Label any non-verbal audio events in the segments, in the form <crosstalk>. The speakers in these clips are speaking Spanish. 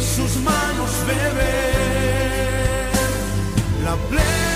sus manos beber la plenitud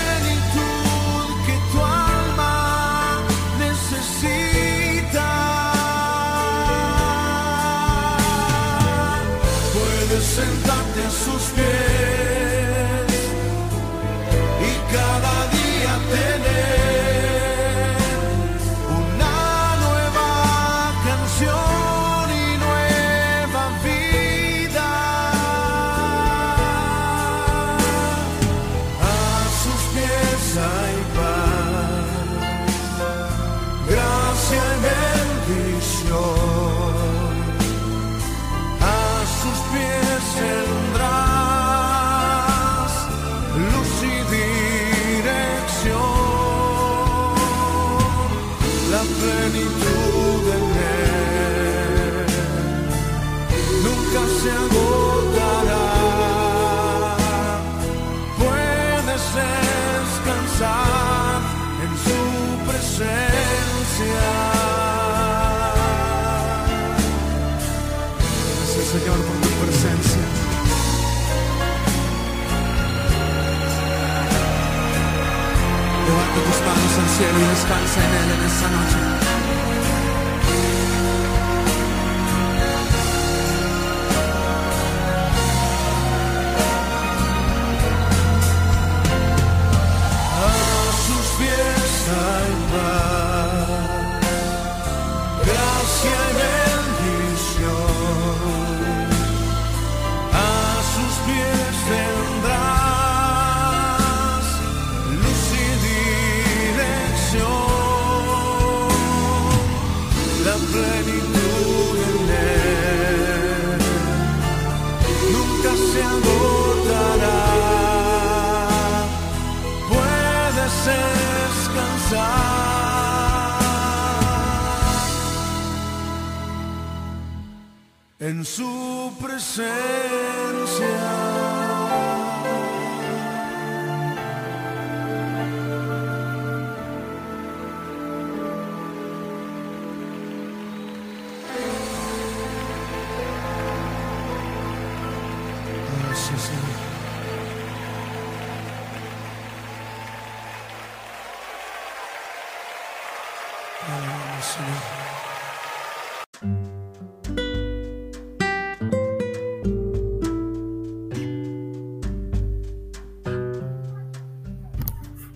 la plenitud en él nunca se agotará. Puedes descansar en su presencia. Al esta noche. A sus pies hay gracia bendición. A sus pies en su presencia.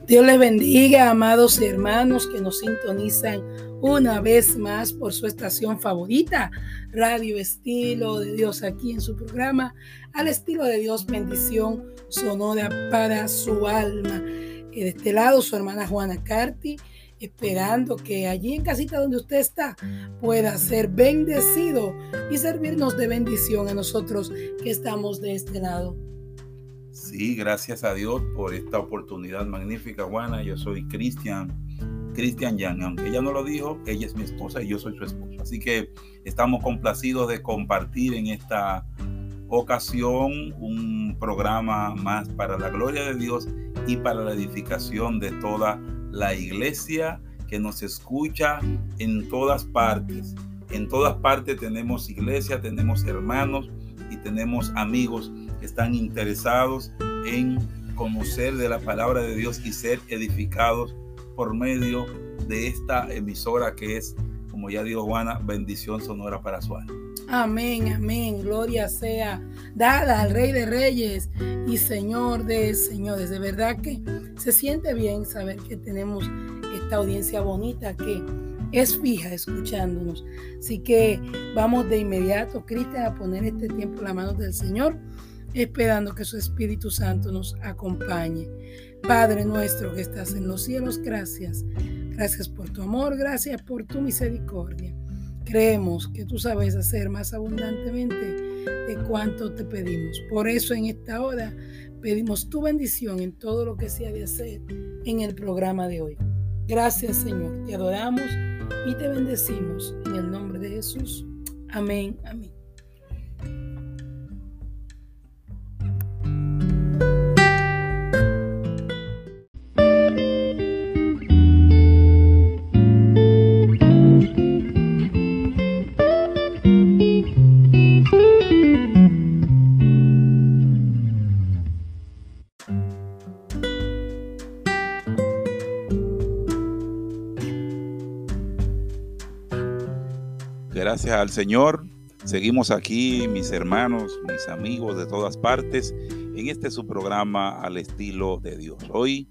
Dios les bendiga, amados hermanos que nos sintonizan una vez más por su estación favorita, Radio Estilo de Dios, aquí en su programa, al estilo de Dios, bendición sonora para su alma. Y de este lado, su hermana Juana Carti, esperando que allí en casita donde usted está pueda ser bendecido y servirnos de bendición a nosotros que estamos de este lado. Sí, gracias a Dios por esta oportunidad magnífica, Juana. Yo soy Cristian, Cristian Yang. Aunque ella no lo dijo, ella es mi esposa y yo soy su esposo. Así que estamos complacidos de compartir en esta ocasión un programa más para la gloria de Dios y para la edificación de toda la iglesia que nos escucha en todas partes. En todas partes tenemos iglesia, tenemos hermanos y tenemos amigos que están interesados en conocer de la palabra de Dios y ser edificados por medio de esta emisora que es, como ya dijo Juana, bendición sonora para su alma. Amén, amén. Gloria sea dada al Rey de Reyes y Señor de Señores. De verdad que se siente bien saber que tenemos esta audiencia bonita que es fija escuchándonos. Así que vamos de inmediato, Cristian, a poner este tiempo en las manos del Señor, esperando que su Espíritu Santo nos acompañe. Padre nuestro que estás en los cielos, gracias. Gracias por tu amor, gracias por tu misericordia. Creemos que tú sabes hacer más abundantemente de cuanto te pedimos. Por eso en esta hora pedimos tu bendición en todo lo que se ha de hacer en el programa de hoy. Gracias Señor, te adoramos y te bendecimos en el nombre de Jesús. Amén, amén. Gracias al Señor. Seguimos aquí, mis hermanos, mis amigos de todas partes, en este su programa al estilo de Dios. Hoy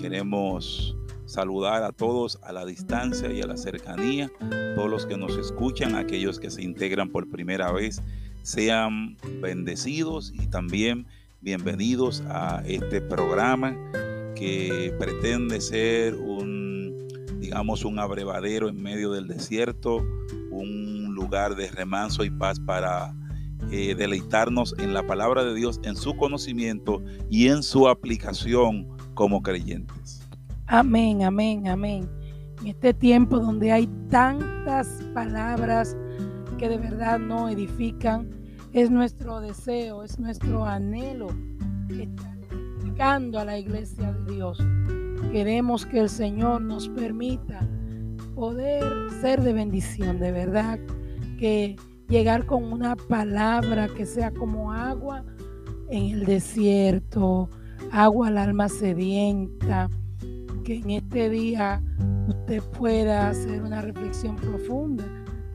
queremos saludar a todos a la distancia y a la cercanía, todos los que nos escuchan, aquellos que se integran por primera vez, sean bendecidos y también bienvenidos a este programa que pretende ser un, digamos, un abrevadero en medio del desierto, un lugar de remanso y paz para eh, deleitarnos en la palabra de Dios, en su conocimiento y en su aplicación como creyentes. Amén, amén, amén. En este tiempo donde hay tantas palabras que de verdad no edifican, es nuestro deseo, es nuestro anhelo estar edificando a la iglesia de Dios. Queremos que el Señor nos permita poder ser de bendición, de verdad, que llegar con una palabra que sea como agua en el desierto, agua al alma sedienta, que en este día usted pueda hacer una reflexión profunda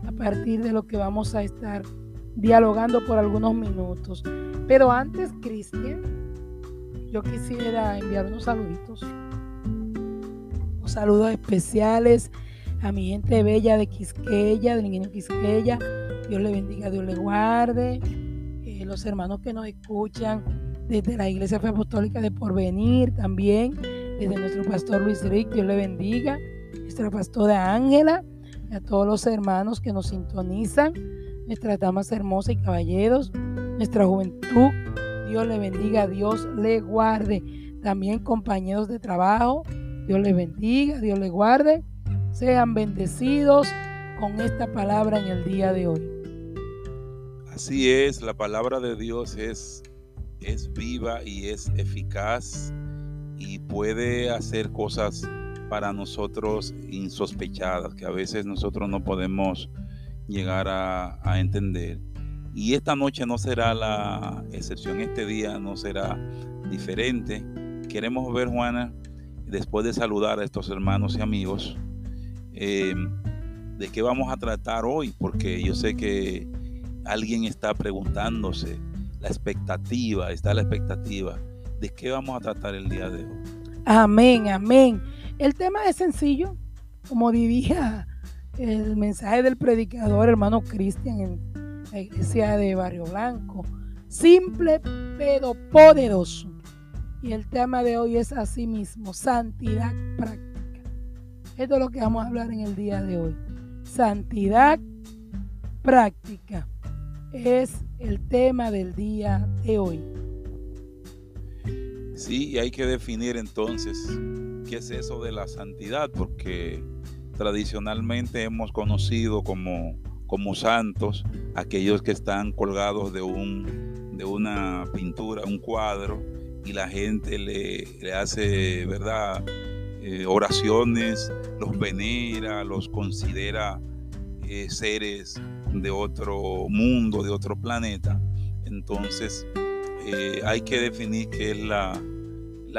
a partir de lo que vamos a estar dialogando por algunos minutos. Pero antes, Cristian, yo quisiera enviar unos saluditos, unos saludos especiales a mi gente bella de Quisqueya, del ingenio Quisqueya. Dios le bendiga, Dios le guarde. Eh, los hermanos que nos escuchan desde la Iglesia Fe Apostólica de Porvenir también, desde nuestro pastor Luis Rick, Dios le bendiga. Nuestra pastora Ángela, a todos los hermanos que nos sintonizan, nuestras damas hermosas y caballeros, nuestra juventud, Dios le bendiga, Dios le guarde. También compañeros de trabajo, Dios le bendiga, Dios le guarde sean bendecidos con esta palabra en el día de hoy. Así es, la palabra de Dios es, es viva y es eficaz y puede hacer cosas para nosotros insospechadas que a veces nosotros no podemos llegar a, a entender. Y esta noche no será la excepción, este día no será diferente. Queremos ver, Juana, después de saludar a estos hermanos y amigos, eh, de qué vamos a tratar hoy, porque yo sé que alguien está preguntándose, la expectativa, está la expectativa, de qué vamos a tratar el día de hoy. Amén, amén. El tema es sencillo, como diría el mensaje del predicador hermano Cristian en la iglesia de Barrio Blanco. Simple pero poderoso. Y el tema de hoy es así mismo, santidad práctica. Esto es lo que vamos a hablar en el día de hoy. Santidad práctica es el tema del día de hoy. Sí, y hay que definir entonces qué es eso de la santidad, porque tradicionalmente hemos conocido como, como santos aquellos que están colgados de, un, de una pintura, un cuadro, y la gente le, le hace, ¿verdad? Eh, oraciones, los venera, los considera eh, seres de otro mundo, de otro planeta. Entonces eh, hay que definir qué es la,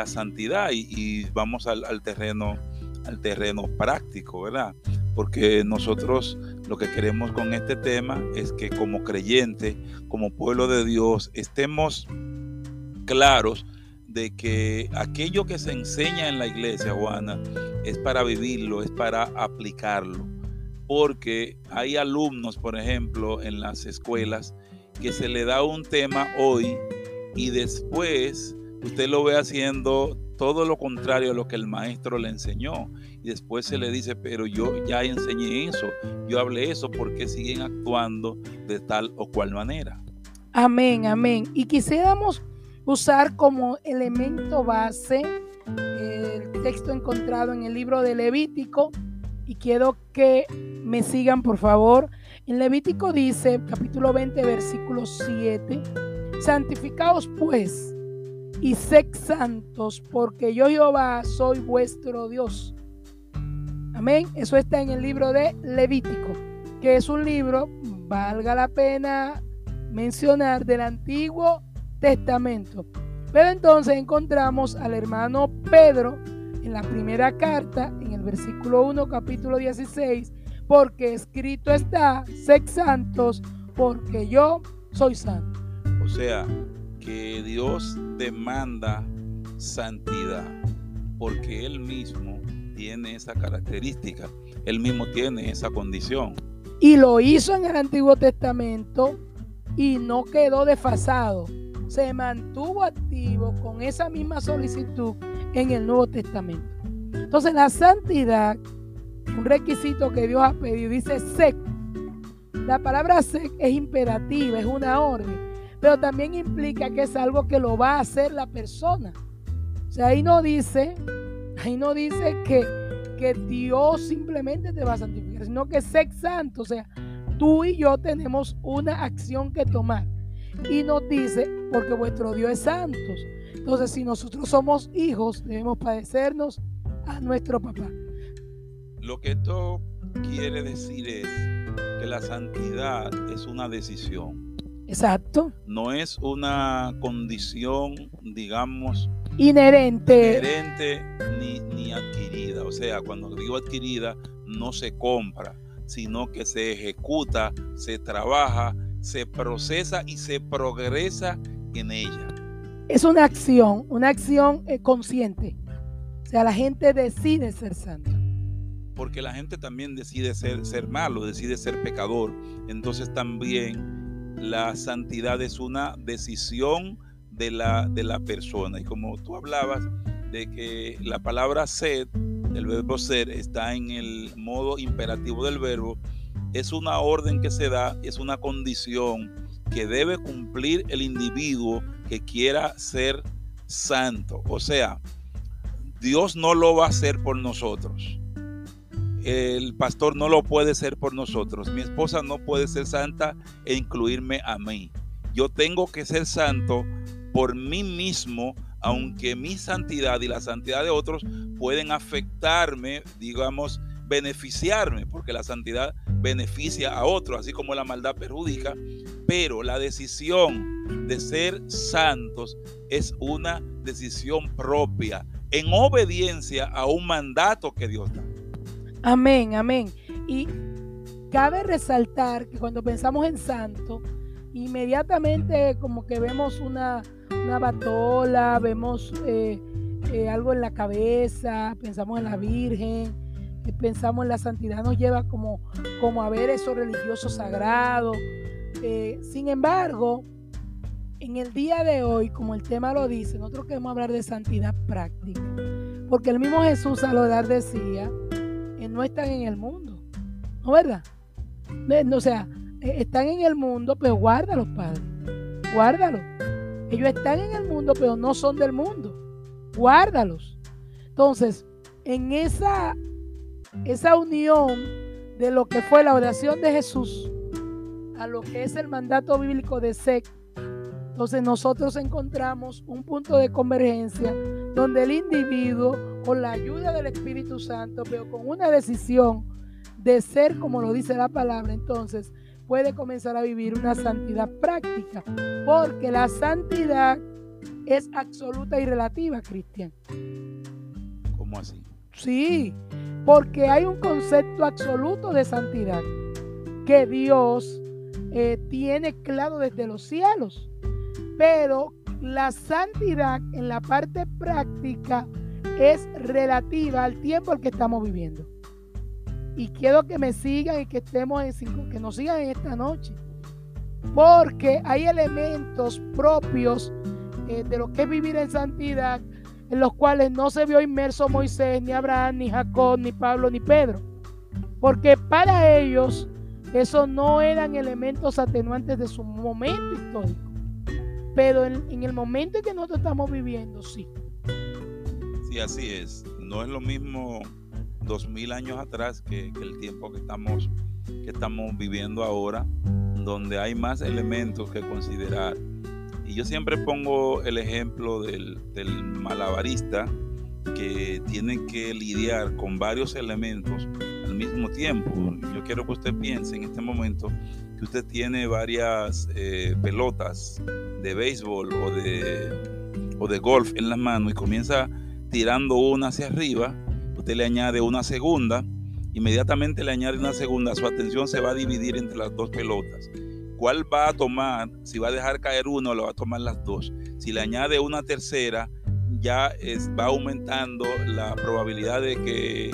santidad y, vamos al, terreno al terreno práctico, ¿verdad? Porque nosotros lo que queremos con este tema es que como creyente, como pueblo de Dios, estemos claros de que aquello que se enseña en la iglesia, Juana, es para vivirlo, es para aplicarlo. Porque hay alumnos, por ejemplo, en las escuelas, que se le da un tema hoy y después usted lo ve haciendo todo lo contrario a lo que el maestro le enseñó. Y después se le dice, pero yo ya enseñé eso, yo hablé eso, ¿por qué siguen actuando de tal o cual manera? Amén, amén. Y quisiéramos usar como elemento base el texto encontrado en el libro de Levítico y quiero que me sigan por favor. En Levítico dice, capítulo 20, versículo 7, santificaos pues y sed santos, porque yo Jehová soy vuestro Dios. Amén. Eso está en el libro de Levítico, que es un libro, valga la pena mencionar, del Antiguo Testamento. Pero entonces encontramos al hermano Pedro en la primera carta, en el versículo 1, capítulo 16, porque escrito está, sed santos, porque yo soy santo. O sea, que Dios demanda santidad, porque Él mismo tiene esa característica, Él mismo tiene esa condición. Y lo hizo en el Antiguo Testamento y no quedó desfasado, se mantuvo activo con esa misma solicitud en el Nuevo Testamento. Entonces la santidad, un requisito que Dios ha pedido, dice sec. La palabra sec es imperativa, es una orden pero también implica que es algo que lo va a hacer la persona. O sea, ahí no dice, ahí no dice que, que Dios simplemente te va a santificar, sino que sé santo. O sea, tú y yo tenemos una acción que tomar. Y nos dice, porque vuestro Dios es santo. Entonces, si nosotros somos hijos, debemos padecernos a nuestro papá. Lo que esto quiere decir es que la santidad es una decisión. Exacto. No es una condición, digamos, inherente, inherente ni, ni adquirida. O sea, cuando digo adquirida, no se compra, sino que se ejecuta, se trabaja, se procesa y se progresa en ella. Es una acción, una acción eh, consciente. O sea, la gente decide ser santo. Porque la gente también decide ser, ser malo, decide ser pecador. Entonces también la santidad es una decisión de la, de la persona. Y como tú hablabas de que la palabra sed, el verbo ser, está en el modo imperativo del verbo, es una orden que se da, es una condición que debe cumplir el individuo que quiera ser santo. O sea, Dios no lo va a hacer por nosotros el pastor no lo puede ser por nosotros. Mi esposa no puede ser santa e incluirme a mí. Yo tengo que ser santo por mí mismo, aunque mi santidad y la santidad de otros pueden afectarme, digamos, beneficiarme, porque la santidad beneficia a otros, así como la maldad perjudica, pero la decisión de ser santos es una decisión propia, en obediencia a un mandato que Dios da. Amén, amén. Y cabe resaltar que cuando pensamos en santo, inmediatamente como que vemos una, una batola, vemos eh, eh, algo en la cabeza, pensamos en la Virgen, pensamos en la santidad, nos lleva como, como a ver eso religioso sagrado. sin embargo, en el día de hoy, como el tema lo dice, nosotros queremos hablar de santidad práctica. Porque el mismo Jesús al orar decía, no están en el mundo. ¿No verdad? O sea, están en el mundo, pero guárdalos, Padre. Guárdalos. Ellos están en el mundo, pero no son del mundo. Guárdalos. Entonces, en esa, esa unión de lo que fue la oración de Jesús a lo que es el mandato bíblico de SEC, entonces nosotros encontramos un punto de convergencia donde el individuo con la ayuda del Espíritu Santo, pero con una decisión de ser como lo dice la palabra, entonces puede comenzar a vivir una santidad práctica, porque la santidad es absoluta y relativa, Cristian. ¿Cómo así? Sí, porque hay un concepto absoluto de santidad. que Dios eh, tiene claro desde los cielos. Pero la santidad en la parte práctica es relativa al tiempo al que estamos viviendo. Y quiero que me sigan y que estemos en cinco, que nos sigan en esta noche. Porque hay elementos propios eh, de lo que es vivir en santidad, en los cuales no se vio inmerso Moisés, ni Abraham, ni Jacob, ni Pablo, ni Pedro. Porque para ellos eso no eran elementos atenuantes de su momento histórico. Pero en, el momento en que nosotros estamos viviendo, sí. Sí, así es. No es lo mismo dos mil años atrás que, el tiempo que estamos, que estamos viviendo ahora, donde hay más elementos que considerar. Y yo siempre pongo el ejemplo del, malabarista que tiene que lidiar con varios elementos al mismo tiempo. Yo quiero que usted piense en este momento que usted tiene varias eh, pelotas de béisbol o de golf en las manos y comienza tirando una hacia arriba, usted le añade una segunda, inmediatamente le añade una segunda, su atención se va a dividir entre las dos pelotas. ¿Cuál va a tomar? Si va a dejar caer uno, lo va a tomar las dos. Si le añade una tercera, ya va aumentando la probabilidad de que,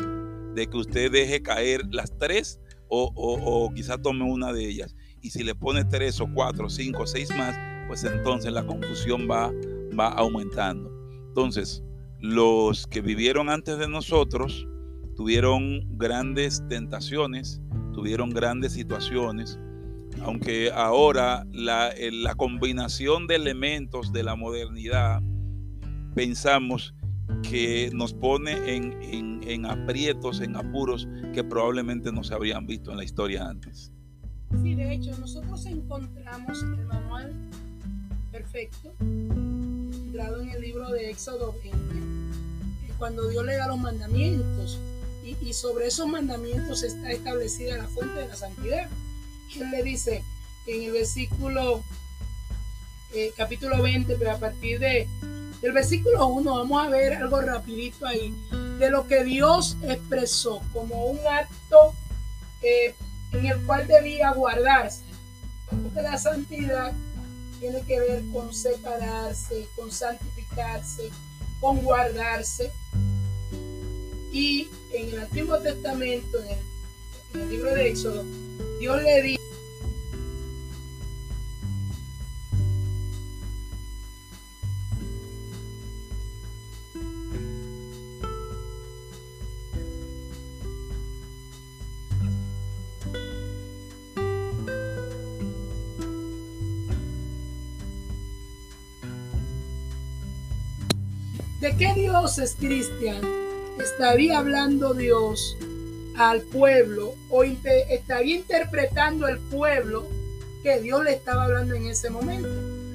de que usted deje caer las tres o, o, quizá tome una de ellas. Y si le pone tres o cuatro, cinco, seis más, pues entonces la confusión va, va aumentando. Entonces, los que vivieron antes de nosotros tuvieron grandes tentaciones, tuvieron grandes situaciones, aunque ahora la, combinación de elementos de la modernidad pensamos que nos pone en, aprietos, en apuros que probablemente no se habrían visto en la historia antes. Sí, de hecho, nosotros encontramos el manual perfecto, entrado en el libro de Éxodo 20, cuando Dios le da los mandamientos, y, sobre esos mandamientos está establecida la fuente de la santidad. Él le dice en el versículo, eh, capítulo 20, pero a partir de del versículo 1 vamos a ver algo rapidito ahí de lo que Dios expresó como un acto eh, en el cual debía guardarse. Porque la santidad tiene que ver con separarse, con santificarse, con guardarse. Y en el Antiguo Testamento, en el, en el libro de Éxodo, Dios le dice dioses, Cristian, estaría hablando Dios al pueblo o estaría interpretando el pueblo que Dios le estaba hablando en ese momento?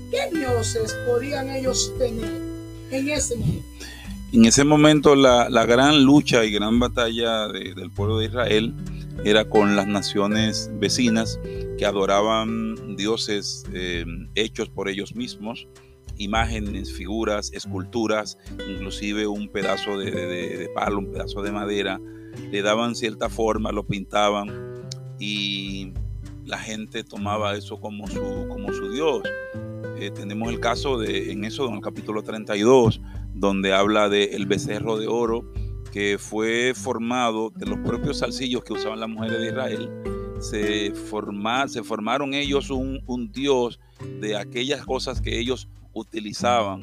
¿Qué dioses podían ellos tener en ese momento? En ese momento la, gran lucha y gran batalla del pueblo de Israel era con las naciones vecinas que adoraban dioses eh, hechos por ellos mismos imágenes, figuras, esculturas, inclusive un pedazo de, palo, un pedazo de madera, le daban cierta forma, lo pintaban y la gente tomaba eso como su, como su Dios. Eh, tenemos el caso de, en eso, en el capítulo 32, donde habla del el becerro de oro que fue formado de los propios salsillos que usaban las mujeres de Israel. Se, se formaron ellos un, un Dios de aquellas cosas que ellos utilizaban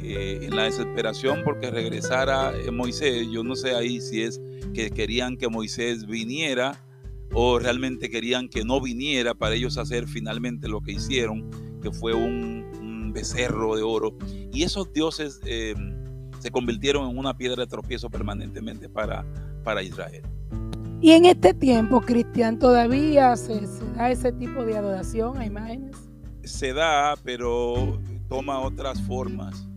eh, en la desesperación porque regresara eh, Moisés. Yo no sé ahí si es que querían que Moisés viniera o realmente querían que no viniera para ellos hacer finalmente lo que hicieron, que fue un, becerro de oro. Y esos dioses eh, se convirtieron en una piedra de tropiezo permanentemente para, para Israel. Y en este tiempo, Cristian, todavía se, se da ese tipo de adoración a imágenes. Se da, pero toma otras formas.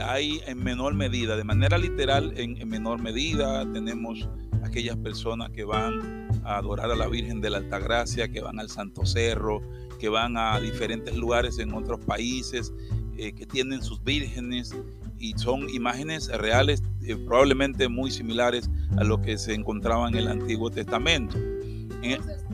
Hay en menor medida, de manera literal, en, menor medida, tenemos aquellas personas que van a adorar a la Virgen de la Altagracia, que van al Santo Cerro, que van a diferentes lugares en otros países, eh, que tienen sus vírgenes y son imágenes reales, eh, probablemente muy similares a lo que se encontraba en el Antiguo Testamento. Entonces,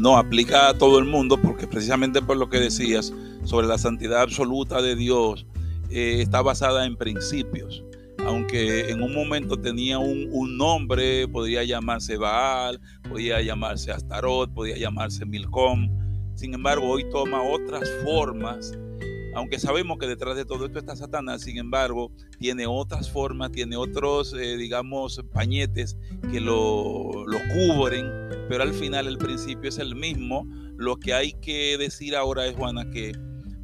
No, aplica a todo el mundo porque precisamente por lo que decías sobre la santidad absoluta de Dios, eh, está basada en principios. Aunque en un momento tenía un, un, nombre, podría llamarse Baal, podía llamarse Astarot, podía llamarse Milcom. Sin embargo, hoy toma otras formas aunque sabemos que detrás de todo esto está Satanás, sin embargo, tiene otras formas, tiene otros, eh, digamos, pañetes que lo, lo, cubren, pero al final el principio es el mismo. Lo que hay que decir ahora es, Juana, que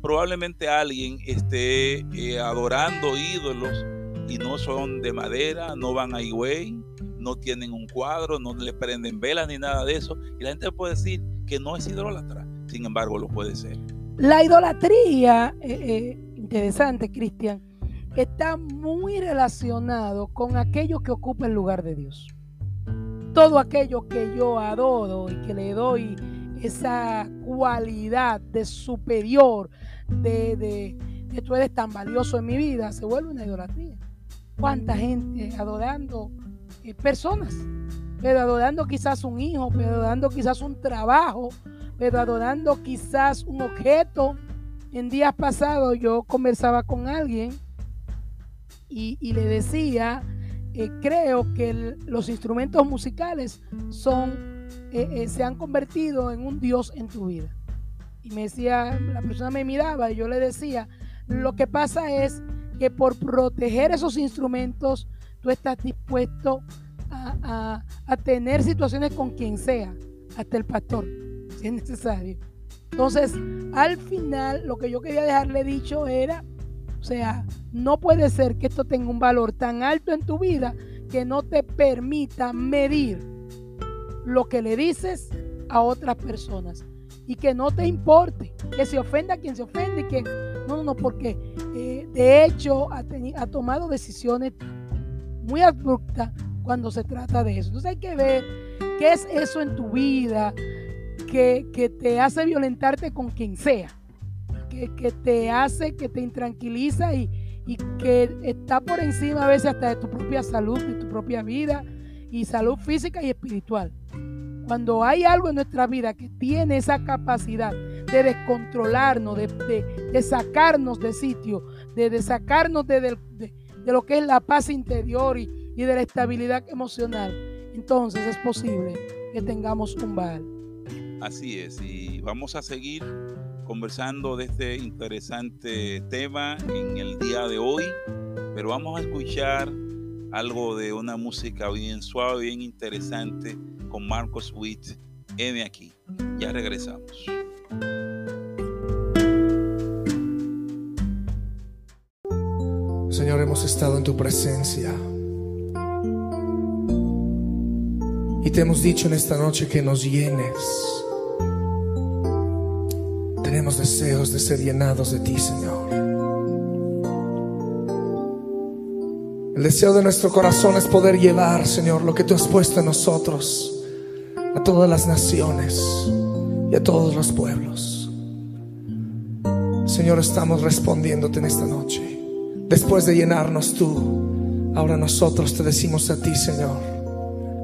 probablemente alguien esté eh, adorando ídolos y no son de madera, no van a Higüey, no tienen un cuadro, no le prenden velas ni nada de eso. Y la gente puede decir que no es idólatra, sin embargo lo puede ser. La idolatría, eh, eh, interesante, Cristian, está muy relacionado con aquello que ocupa el lugar de Dios. Todo aquello que yo adoro y que le doy esa cualidad de superior, de, de, que tú eres tan valioso en mi vida, se vuelve una idolatría. ¿Cuánta gente adorando eh, personas? Pero adorando quizás un hijo, pero adorando quizás un trabajo, pero adorando quizás un objeto. En días pasados yo conversaba con alguien y, le decía, eh, creo que los instrumentos musicales son, eh, eh, se han convertido en un Dios en tu vida. Y me decía, la persona me miraba y yo le decía, lo que pasa es que por proteger esos instrumentos, tú estás dispuesto a tener situaciones con quien sea, hasta el pastor si es necesario. Entonces, al final, lo que yo quería dejarle dicho era, o sea, no puede ser que esto tenga un valor tan alto en tu vida que no te permita medir lo que le dices a otras personas y que no te importe, que se ofenda a quien se ofende y que no, no, no, porque eh, de hecho ha tomado decisiones muy abruptas cuando se trata de eso. Entonces hay que ver qué es eso en tu vida, que, te hace violentarte con quien sea, que, te hace, que te intranquiliza y, y que está por encima a veces hasta de tu propia salud, de tu propia vida y salud física y espiritual. Cuando hay algo en nuestra vida que tiene esa capacidad de descontrolarnos, de, sacarnos de sitio, de, sacarnos de, lo que es la paz interior y, y de la estabilidad emocional, entonces es posible que tengamos un Baal. Así es, y vamos a seguir conversando de este interesante tema en el día de hoy, pero vamos a escuchar algo de una música bien suave, bien interesante con Marcos Witt. M aquí, ya regresamos. Señor, hemos estado en tu presencia. Y te hemos dicho en esta noche que nos llenes tenemos deseos de ser llenados de ti, Señor. El deseo de nuestro corazón es poder llevar, Señor, lo que tú has puesto en nosotros a todas las naciones y a todos los pueblos. Señor, estamos respondiéndote en esta noche. Después de llenarnos tú, ahora nosotros te decimos a ti, Señor,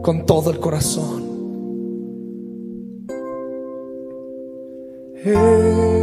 con todo el corazón. Heme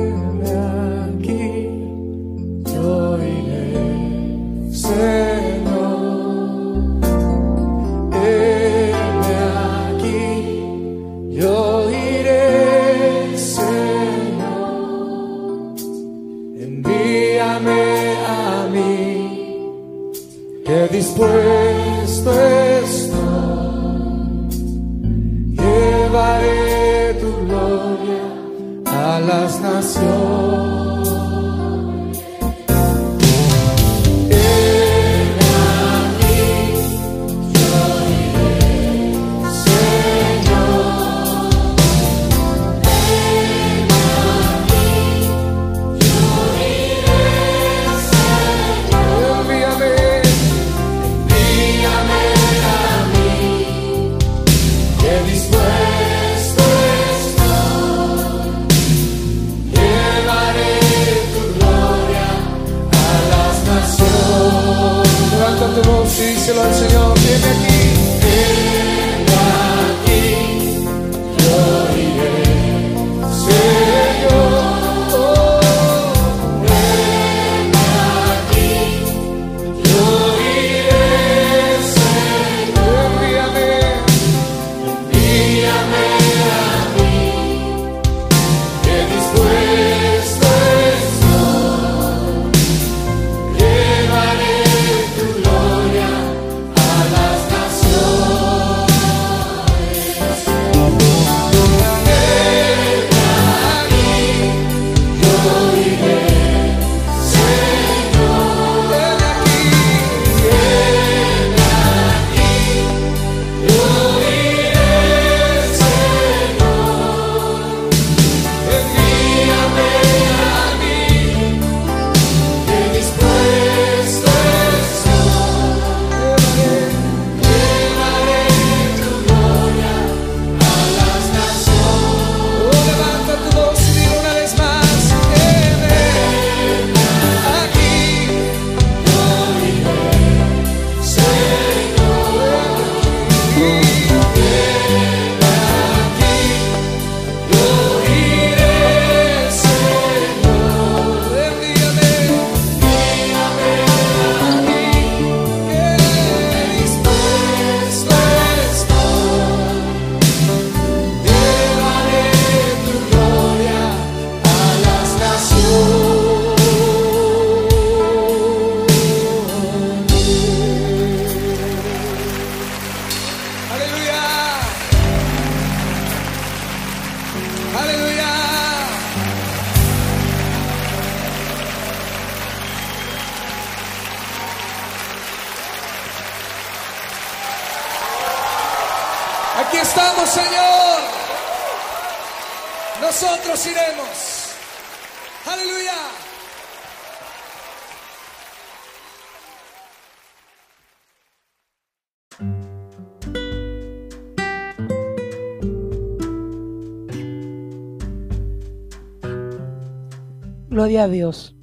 Gloria a Dios.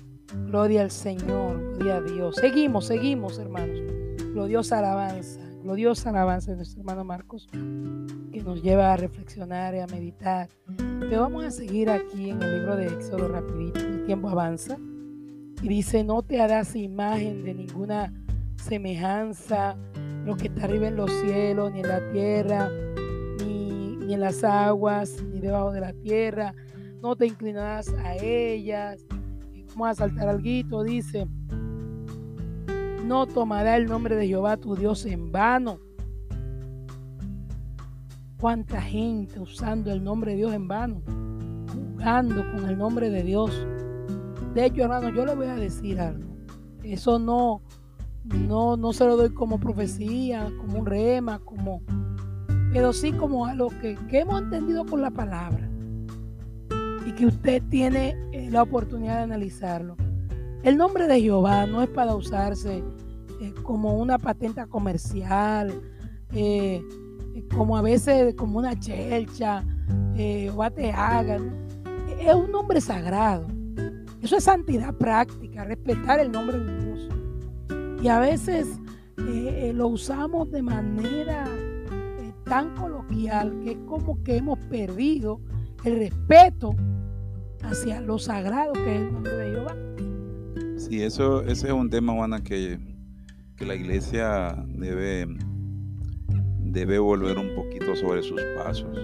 Gloria al Señor. Gloria a Dios. Seguimos, seguimos, hermanos. Gloriosa alabanza. Gloriosa alabanza de nuestro hermano Marcos, que nos lleva a reflexionar y a meditar. Pero vamos a seguir aquí en el libro de Éxodo rapidito. El tiempo avanza. Y dice, no te harás imagen de ninguna semejanza, lo que está arriba en los cielos, ni en la tierra, ni, ni en las aguas, ni debajo de la tierra no te inclinarás a ellas. A saltar algo, dice, no tomará el nombre de Jehová tu Dios en vano. ¿Cuánta gente usando el nombre de Dios en vano? Jugando con el nombre de Dios. De hecho, hermano, yo le voy a decir algo. Eso no, no, no se lo doy como profecía, como un rema, como, pero sí como algo que, que hemos entendido con la palabra y que usted tiene la oportunidad de analizarlo. El nombre de Jehová no es para usarse eh, como una patenta comercial, eh, como a veces como una chelcha, o te hagan. Es un nombre sagrado. Eso es santidad práctica, respetar el nombre de Dios. Y a veces lo usamos de manera tan coloquial que es como que hemos perdido el respeto hacia lo sagrado que es el nombre de Jehová. Sí, eso, ese es un tema, Juana, que, que la iglesia debe, debe volver un poquito sobre sus pasos.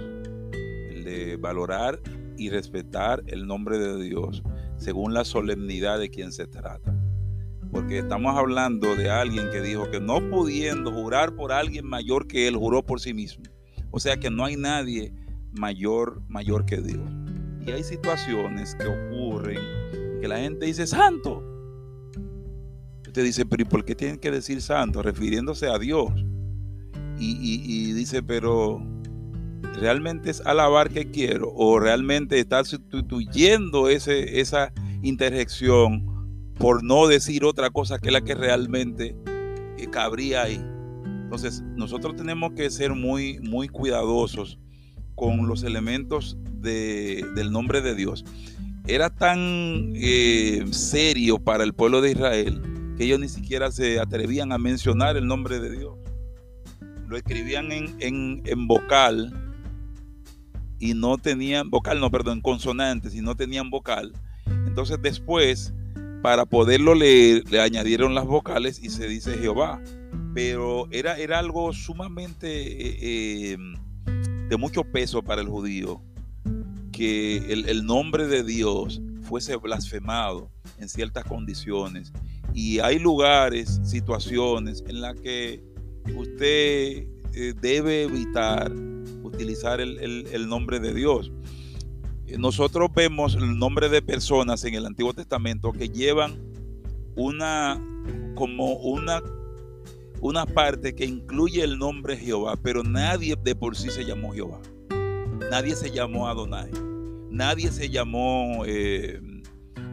El de valorar y respetar el nombre de Dios según la solemnidad de quien se trata. Porque estamos hablando de alguien que dijo que no pudiendo jurar por alguien mayor que él, juró por sí mismo. O sea que no hay nadie mayor, mayor que Dios. Y hay situaciones que ocurren que la gente dice santo. Usted dice, pero ¿y por qué tienen que decir santo? Refiriéndose a Dios. Y, dice, pero ¿realmente es alabar que quiero? ¿O realmente está sustituyendo ese, esa interjección por no decir otra cosa que la que realmente eh, cabría ahí? Entonces, nosotros tenemos que ser muy, muy cuidadosos con los elementos del nombre de Dios era tan eh, serio para el pueblo de Israel que ellos ni siquiera se atrevían a mencionar el nombre de Dios. Lo escribían en, en, vocal y no tenían, vocal no, perdón, consonantes y no tenían vocal. Entonces después, para poderlo leer, le añadieron las vocales y se dice Jehová. Pero era, era algo sumamente eh, eh, de mucho peso para el judío que el, nombre de Dios fuese blasfemado en ciertas condiciones. Y hay lugares, situaciones en las que usted eh, debe evitar utilizar el, nombre de Dios. Eh, nosotros vemos el nombre de personas en el Antiguo Testamento que llevan una como una una parte que incluye el nombre Jehová, pero nadie de por sí se llamó Jehová. Nadie se llamó Adonai. Nadie se llamó eh,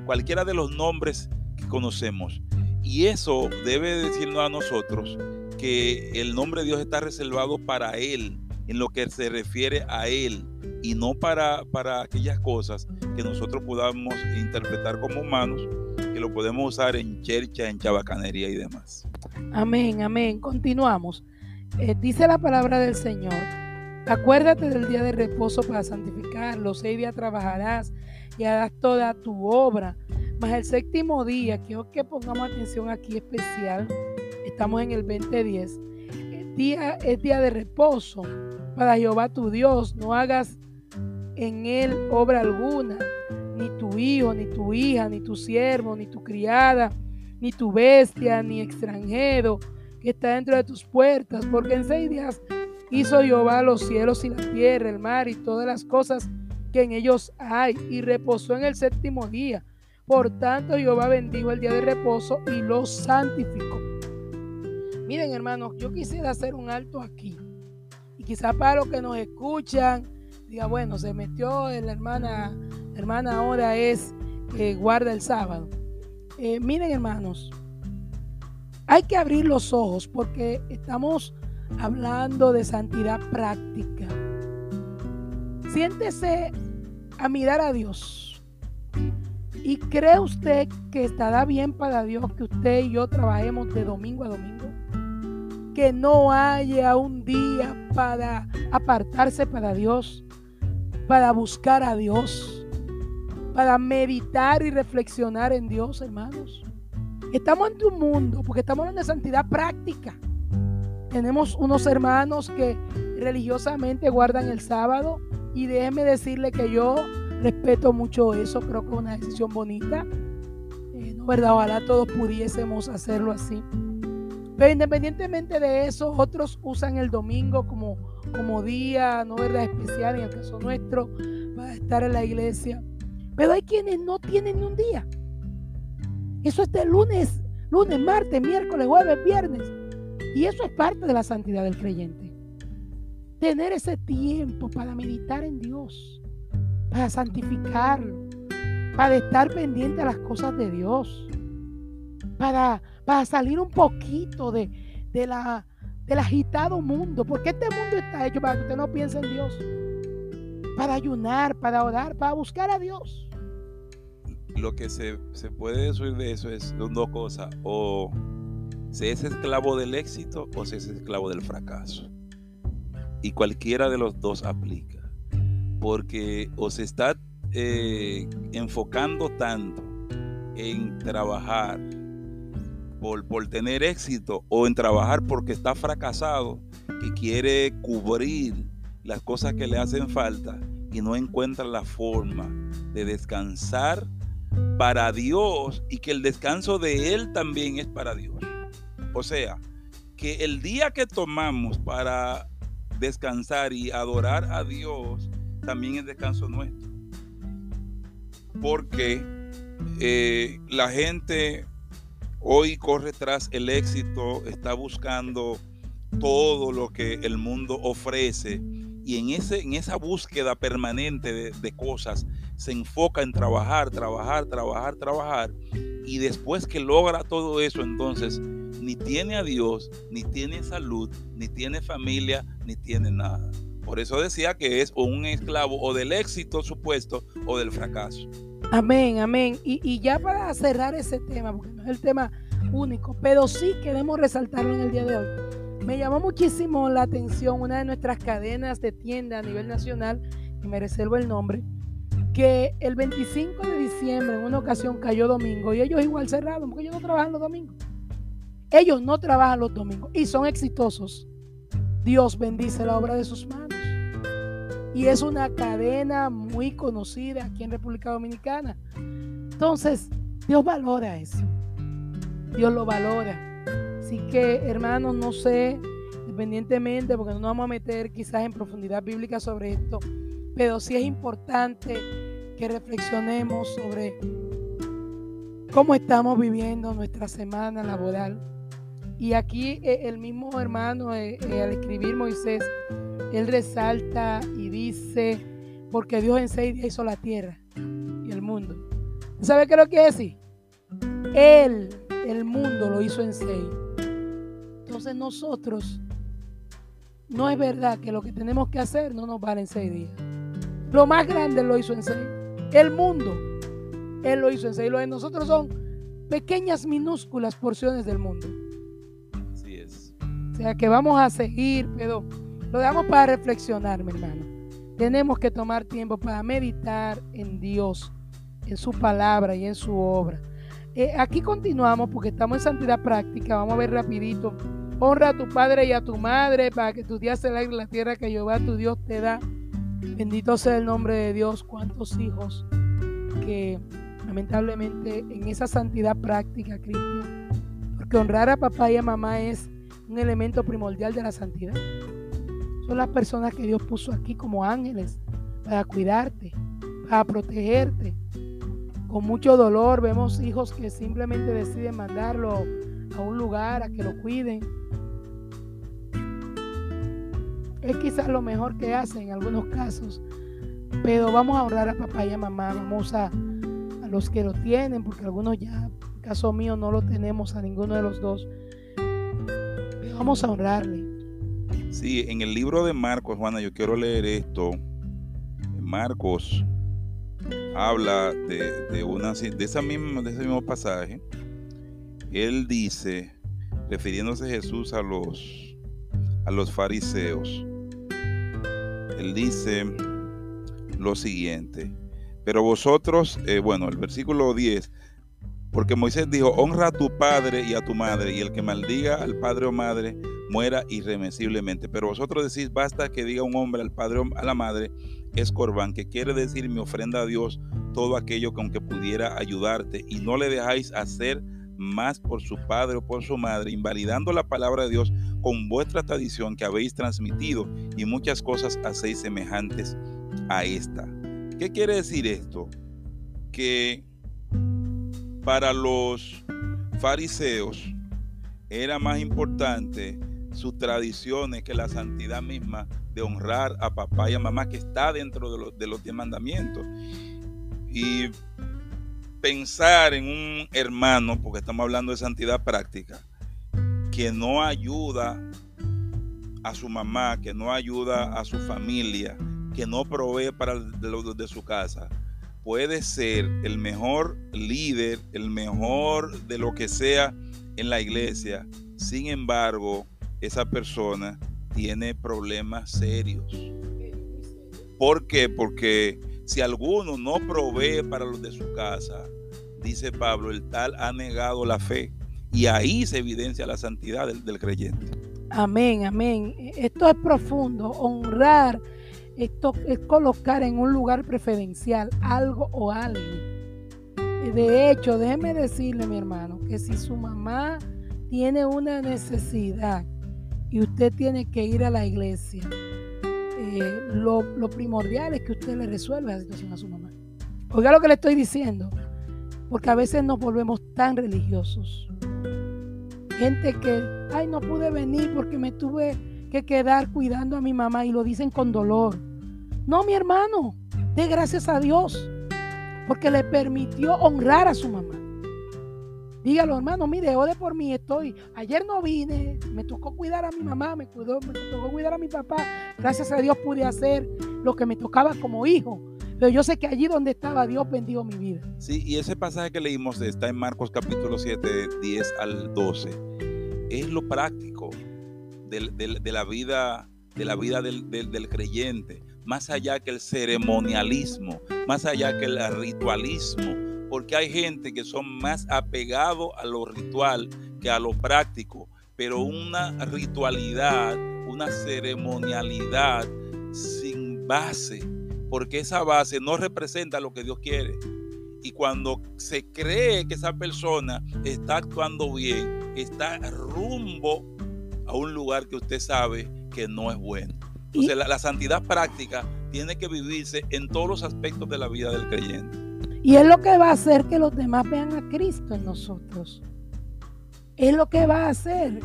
cualquiera de los nombres que conocemos. Y eso debe decirnos a nosotros que el nombre de Dios está reservado para Él, en lo que se refiere a Él, y no para, para aquellas cosas que nosotros podamos interpretar como humanos, lo podemos usar en chercha, en chabacanería y demás. Amén, amén. Continuamos. Eh, dice la palabra del Señor Acuérdate del día de reposo para santificarlo. Seis días trabajarás y harás toda tu obra. Mas el séptimo día, quiero que pongamos atención aquí especial. Estamos en el 2010. El día es día de reposo para Jehová tu Dios. No hagas en él obra alguna, ni tu hijo, ni tu hija, ni tu siervo, ni tu criada, ni tu bestia, ni extranjero que está dentro de tus puertas, porque en seis días Hizo Jehová los cielos y la tierra, el mar y todas las cosas que en ellos hay, y reposó en el séptimo día. Por tanto, Jehová bendijo el día de reposo y lo santificó. Miren, hermanos, yo quisiera hacer un alto aquí y quizás para los que nos escuchan, diga, bueno, se metió la hermana, hermana ahora es que guarda el sábado. Eh, miren hermanos, hay que abrir los ojos porque estamos hablando de santidad práctica. Siéntese a mirar a Dios. ¿Y cree usted que estará bien para Dios que usted y yo trabajemos de domingo a domingo? Que no haya un día para apartarse para Dios, para buscar a Dios, para meditar y reflexionar en Dios, hermanos. Estamos ante un mundo, porque estamos hablando de santidad práctica. Tenemos unos hermanos que religiosamente guardan el sábado y déjeme decirle que yo respeto mucho eso, creo que es una decisión bonita. Eh, no, ¿verdad? Ojalá todos pudiésemos hacerlo así. Pero independientemente de eso, otros usan el domingo como, como día, ¿no verdad? Especial en el caso nuestro, para estar en la iglesia. Pero hay quienes no tienen ni un día. Eso es de lunes, lunes, martes, miércoles, jueves, viernes. Y eso es parte de la santidad del creyente. Tener ese tiempo para meditar en Dios, para santificarlo, para estar pendiente a las cosas de Dios, para, para salir un poquito de, la, del agitado mundo, porque este mundo está hecho para que usted no piense en Dios, para ayunar, para orar, para buscar a Dios. Lo que se, se puede decir de eso es dos cosas, o se es esclavo del éxito o se es esclavo del fracaso. Y cualquiera de los dos aplica. Porque o se está eh, enfocando tanto en trabajar por, por tener éxito o en trabajar porque está fracasado, que quiere cubrir las cosas que le hacen falta y no encuentra la forma de descansar para Dios y que el descanso de Él también es para Dios. O sea, que el día que tomamos para descansar y adorar a Dios, también es descanso nuestro. Porque eh, la gente hoy corre tras el éxito, está buscando todo lo que el mundo ofrece y en, ese, en esa búsqueda permanente de, cosas se enfoca en trabajar, trabajar, trabajar, trabajar y después que logra todo eso entonces ni tiene a Dios, ni tiene salud, ni tiene familia, ni tiene nada. Por eso decía que es un esclavo o del éxito supuesto o del fracaso. Amén, amén. Y, ya para cerrar ese tema, porque no es el tema único, pero sí queremos resaltarlo en el día de hoy. Me llamó muchísimo la atención una de nuestras cadenas de tienda a nivel nacional, y me reservo el nombre, que el 25 de diciembre en una ocasión cayó domingo y ellos igual cerraron, porque ellos no trabajan los domingos. Ellos no trabajan los domingos y son exitosos. Dios bendice la obra de sus manos. Y es una cadena muy conocida aquí en República Dominicana. Entonces, Dios valora eso. Dios lo valora. Así que, hermanos, no sé, independientemente, porque no nos vamos a meter quizás en profundidad bíblica sobre esto, pero sí es importante que reflexionemos sobre cómo estamos viviendo nuestra semana laboral y aquí eh, el mismo hermano, eh, eh, al escribir Moisés, él resalta y dice, porque Dios en seis días hizo la tierra y el mundo. ¿Sabe qué es lo que decir? Él, el mundo, lo hizo en seis. Entonces nosotros, no es verdad que lo que tenemos que hacer no nos vale en seis días. Lo más grande lo hizo en seis. El mundo, Él lo hizo en seis. Lo de nosotros son pequeñas, minúsculas porciones del mundo sea que vamos a seguir, pero lo damos para reflexionar, mi hermano. Tenemos que tomar tiempo para meditar en Dios, en su palabra y en su obra. Eh, aquí continuamos porque estamos en santidad práctica. Vamos a ver rapidito. Honra a tu padre y a tu madre para que tus días se alegren la tierra que Jehová tu Dios te da. Bendito sea el nombre de Dios. Cuántos hijos que lamentablemente en esa santidad práctica, Cristian, porque honrar a papá y a mamá es un elemento primordial de la santidad. Son las personas que Dios puso aquí como ángeles para cuidarte, para protegerte. Con mucho dolor vemos hijos que simplemente deciden mandarlo a un lugar a que lo cuiden. es quizás lo mejor que hace en algunos casos. Pero vamos a honrar a papá y a mamá, vamos a, a los que lo tienen, porque algunos ya, en caso mío, no lo tenemos a ninguno de los dos. Pero vamos a honrarle. Sí, en el libro de Marcos, Juana, yo quiero leer esto. Marcos habla de, de, una, de, esa misma, de ese mismo pasaje. Él dice, refiriéndose Jesús a los, a los fariseos, él dice lo siguiente, pero vosotros, eh, bueno, el versículo 10, porque Moisés dijo, honra a tu padre y a tu madre, y el que maldiga al padre o madre muera irremisiblemente. Pero vosotros decís, basta que diga un hombre al padre o a la madre, es corbán, que quiere decir mi ofrenda a Dios todo aquello que aunque pudiera ayudarte, y no le dejáis hacer más por su padre o por su madre, invalidando la palabra de Dios con vuestra tradición que habéis transmitido, y muchas cosas hacéis semejantes a esta. ¿Qué quiere decir esto? Que para los fariseos era más importante sus tradiciones que la santidad misma de honrar a papá y a mamá que está dentro de los, de los diez mandamientos. Y pensar en un hermano, porque estamos hablando de santidad práctica, que no ayuda a su mamá, que no ayuda a su familia, que no provee para los de su casa, puede ser el mejor líder, el mejor de lo que sea en la iglesia. Sin embargo, esa persona tiene problemas serios. ¿Por qué? Porque si alguno no provee para los de su casa, dice Pablo, el tal ha negado la fe. Y ahí se evidencia la santidad del, creyente. Amén, amén. Esto es profundo. Honrar esto es colocar en un lugar preferencial algo o alguien. De hecho, déjeme decirle, mi hermano, que si su mamá tiene una necesidad y usted tiene que ir a la iglesia, eh, lo, lo, primordial es que usted le resuelva la situación a su mamá. Oiga lo que le estoy diciendo, porque a veces nos volvemos tan religiosos. Gente que, ay, no pude venir porque me tuve que quedar cuidando a mi mamá y lo dicen con dolor. No, mi hermano, dé gracias a Dios porque le permitió honrar a su mamá. Dígalo, hermano, mire, ore por mí, estoy. Ayer no vine, me tocó cuidar a mi mamá, me, cuidó, me tocó cuidar a mi papá. Gracias a Dios pude hacer lo que me tocaba como hijo. Pero yo sé que allí donde estaba Dios bendijo mi vida. Sí, y ese pasaje que leímos está en Marcos capítulo 7, 10 al 12. Es lo práctico de, la vida, de la vida del, del, creyente, más allá que el ceremonialismo, más allá que el ritualismo, porque hay gente que son más apegados a lo ritual que a lo práctico, pero una ritualidad, una ceremonialidad sin base, porque esa base no representa lo que Dios quiere. Y cuando se cree que esa persona está actuando bien, está rumbo a un lugar que usted sabe que no es bueno. Entonces, la, la, santidad práctica tiene que vivirse en todos los aspectos de la vida del creyente. Y es lo que va a hacer que los demás vean a Cristo en nosotros. Es lo que va a hacer.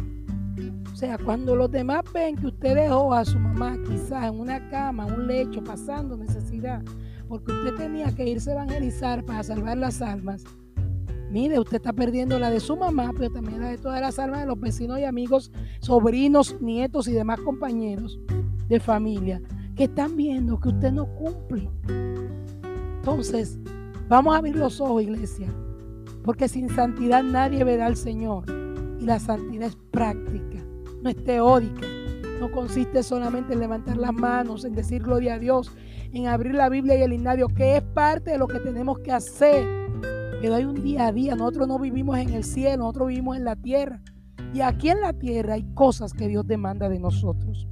O sea, cuando los demás ven que usted dejó a su mamá quizás en una cama, un lecho, pasando necesidad, porque usted tenía que irse a evangelizar para salvar las almas, Mire, usted está perdiendo la de su mamá, pero también la de todas las almas de los vecinos y amigos, sobrinos, nietos y demás compañeros de familia que están viendo que usted no cumple. Entonces, vamos a abrir los ojos, iglesia, porque sin santidad nadie verá al Señor. Y la santidad es práctica, no es teórica. No consiste solamente en levantar las manos, en decir gloria a Dios, en abrir la Biblia y el himnario, que es parte de lo que tenemos que hacer pero hay un día a día. Nosotros no vivimos en el cielo, nosotros vivimos en la tierra. Y aquí en la tierra hay cosas que Dios demanda de nosotros.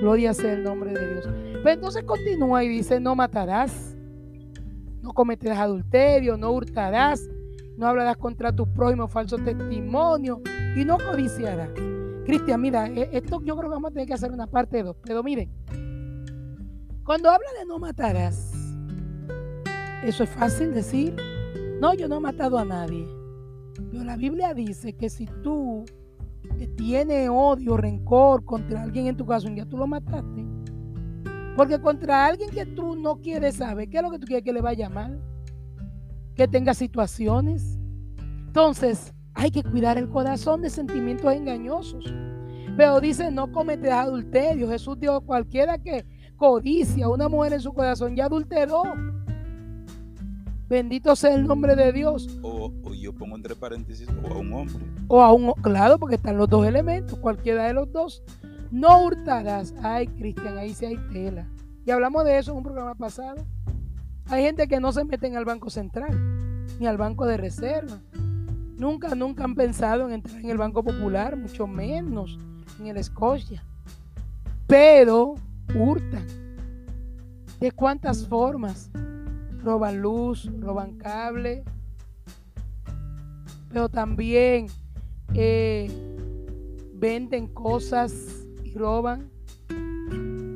Gloria sea el nombre de Dios. Pero entonces continúa y dice, no matarás, no cometerás adulterio, no hurtarás, no hablarás contra tu prójimo falso testimonio y no codiciarás. Cristian, mira, e, esto yo creo que vamos a tener que hacer una parte de dos. Pero miren, cuando habla de no matarás, eso es fácil decir, no, yo no he matado a nadie. Pero la Biblia dice que si tú tienes odio, rencor contra alguien en tu caso, un día tú lo mataste, Porque contra alguien que tú no quieres saber, ¿qué es lo que tú quieres que le vaya mal? Que tenga situaciones. Entonces, hay que cuidar el corazón de sentimientos engañosos. Pero dice, no cometerás adulterio. Jesús dijo, cualquiera que codicia a una mujer en su corazón ya adulteró. Bendito sea el nombre de Dios. O, yo pongo entre paréntesis, o a un hombre. O a un, claro, porque están los dos elementos, cualquiera de los dos. No hurtarás. Ay, Cristian, ahí sí hay tela. Y hablamos de eso en un programa pasado. Hay gente que no se mete en el Banco Central, ni al Banco de Reserva. Nunca, nunca han pensado en entrar en el Banco Popular, mucho menos en el Escocia. Pero hurtan. ¿De cuántas formas? roban luz, roban cable, pero también eh, venden cosas roban.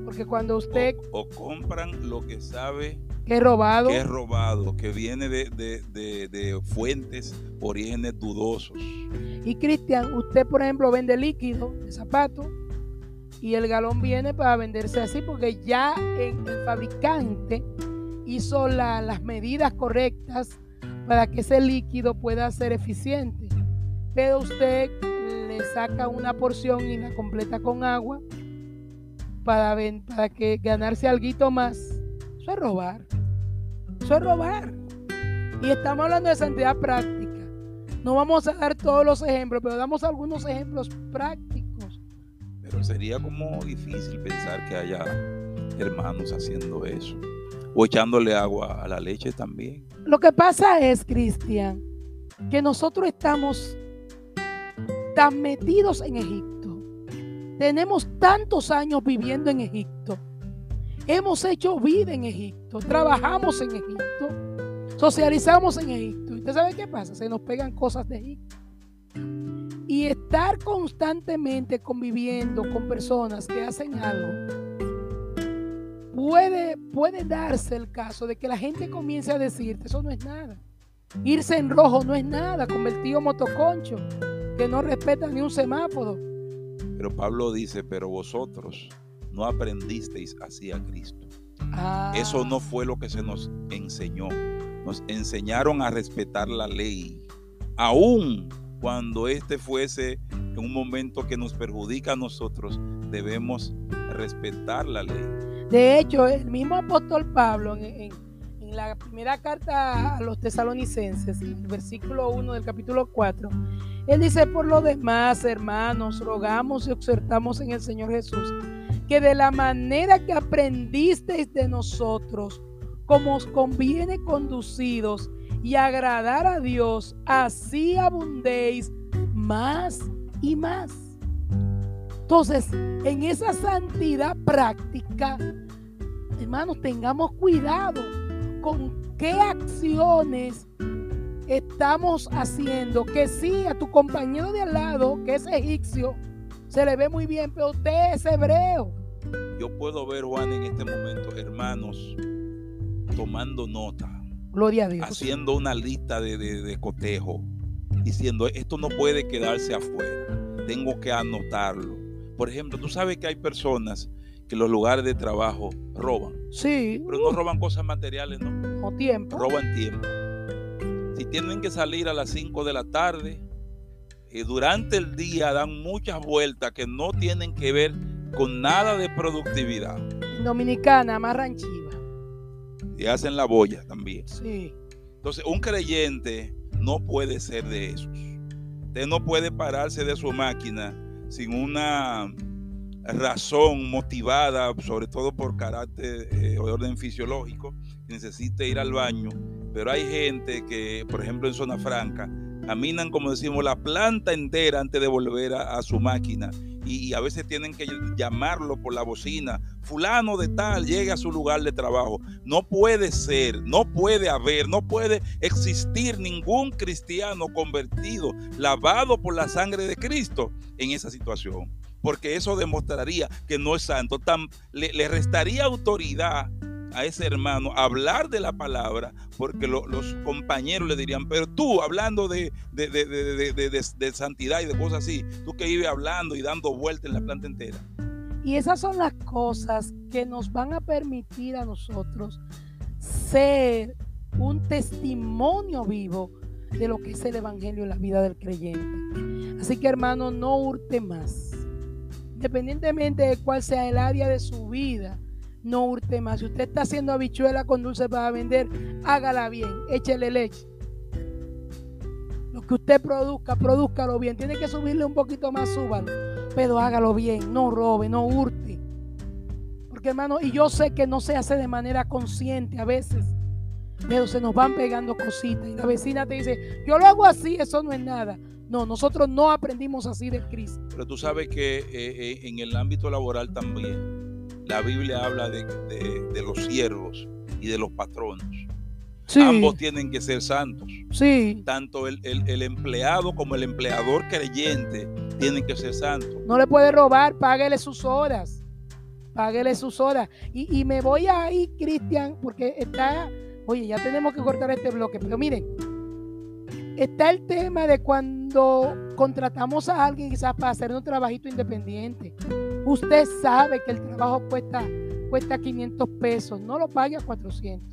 Porque cuando usted... O, compran lo que sabe que es robado. Que es robado, que viene de, de, de fuentes, orígenes dudosos. Y Cristian, usted por ejemplo vende líquido de zapatos y el galón viene para venderse así porque ya el fabricante hizo las medidas correctas para que ese líquido pueda ser eficiente. Pero usted le saca una porción y la completa con agua para, para que ganarse algo más. Eso es robar. Eso es robar. Y estamos hablando de santidad práctica. No vamos a dar todos los ejemplos, pero damos algunos ejemplos prácticos. Pero sería como difícil pensar que haya hermanos haciendo eso o echándole agua a la leche también. Lo que pasa es, Cristian, que nosotros estamos metidos en Egipto. Tenemos tantos años viviendo en Egipto. Hemos hecho vida en Egipto. Trabajamos en Egipto. Socializamos en Egipto. ¿Y usted sabe qué pasa? Se nos pegan cosas de Egipto. Y estar constantemente conviviendo con personas que hacen algo puede, puede darse el caso de que la gente comience a decirte, eso no es nada. Irse en rojo no es nada, convertido motoconcho, que no respeta ni un semáforo. Pero Pablo dice, pero vosotros no aprendisteis así a Cristo. Ah. Eso no fue lo que se nos enseñó. Nos enseñaron a respetar la ley, aun cuando este fuese en un momento que nos perjudica a nosotros, debemos respetar la ley. De hecho, el mismo apóstol Pablo en, la primera carta a los tesalonicenses, en el versículo 1 del capítulo 4, él dice, por lo demás, hermanos, rogamos y exhortamos en el Señor Jesús, que de la manera que aprendisteis de nosotros, como os conviene conducidos y agradar a Dios, así abundéis más y más. Entonces, en esa santidad práctica, hermanos, tengamos cuidado con qué acciones estamos haciendo. Que sí, a tu compañero de al lado, que es egipcio, se le ve muy bien, pero usted es hebreo. Yo puedo ver, Juan, en este momento, hermanos, tomando nota. Gloria a Dios. Haciendo una lista de, de cotejo, diciendo, esto no puede quedarse afuera, tengo que anotarlo por ejemplo, tú sabes que hay personas que los lugares de trabajo roban. Sí. Pero no roban cosas materiales, ¿no? O tiempo. Roban tiempo. Si tienen que salir a las 5 de la tarde, y eh, durante el día dan muchas vueltas que no tienen que ver con nada de productividad. Dominicana, más ranchiva. Y hacen la boya también. Sí. Entonces, un creyente no puede ser de esos. Usted no puede pararse de su máquina sin una razón motivada, sobre todo por carácter eh, o orden fisiológico, necesite ir al baño. Pero hay gente que, por ejemplo, en zona franca, caminan, como decimos, la planta entera antes de volver a su máquina y, a veces tienen que llamarlo por la bocina. Fulano de tal llegue a su lugar de trabajo. No puede ser, no puede haber, no puede existir ningún cristiano convertido, lavado por la sangre de Cristo en esa situación. Porque eso demostraría que no es santo. le restaría autoridad a ese hermano hablar de la palabra, porque los compañeros le dirían, pero tú hablando de, de, santidad y de cosas así, tú que vives hablando y dando vueltas en la planta entera. Y esas son las cosas que nos van a permitir a nosotros ser un testimonio vivo de lo que es el Evangelio en la vida del creyente. Así que hermano, no hurte más. Independientemente de cuál sea el área de su vida, no hurte más. Si usted está haciendo habichuela con dulce para vender, hágala bien, échele leche. Lo que usted produzca, produzcalo bien. Tiene que subirle un poquito más, súbalo. Pero hágalo bien, no robe, no hurte. Porque hermano, y yo sé que no se hace de manera consciente a veces. Pero se nos van pegando cositas. Y la vecina te dice, yo lo hago así, eso no es nada. No, nosotros no aprendimos así de Cristo. Pero tú sabes que eh, eh, en el ámbito laboral también la Biblia habla de, los siervos y de los patronos. Ambos tienen que ser santos. Sí. Tanto el, empleado como el empleador creyente tienen que ser santos. No le puede robar, páguele sus horas. Páguele sus horas. Y, y me voy ahí, Cristian, porque está, oye, ya tenemos que cortar este bloque, pero miren, está el tema de cuando contratamos a alguien quizás para hacer un trabajito independiente. Usted sabe que el trabajo cuesta, cuesta 500 pesos, no lo pague a 400.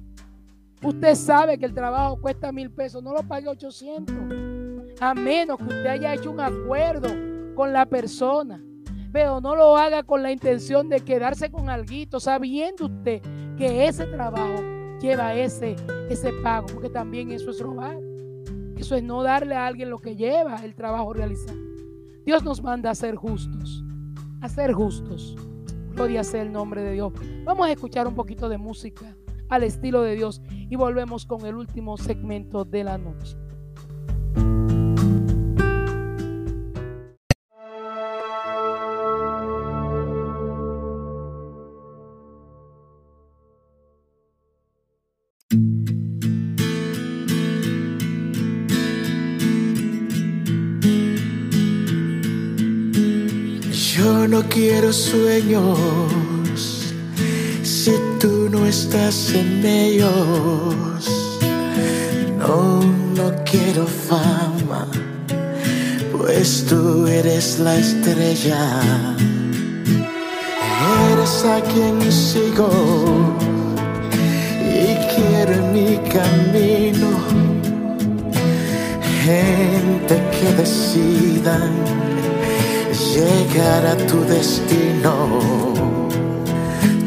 Usted sabe que el trabajo cuesta mil pesos, no lo pague a 800. A menos que usted haya hecho un acuerdo con la persona. Pero no lo haga con la intención de quedarse con algo, sabiendo usted que ese trabajo lleva ese, ese pago, porque también eso es robar. Eso es no darle a alguien lo que lleva el trabajo realizado. Dios nos manda a ser justos a ser justos. Gloria sea el nombre de Dios. Vamos a escuchar un poquito de música al estilo de Dios y volvemos con el último segmento de la noche. No quiero sueños si tú no estás en ellos. No, no quiero fama, pues tú eres la estrella. Eres a quien sigo y quiero en mi camino gente que decidan llegar a tu destino.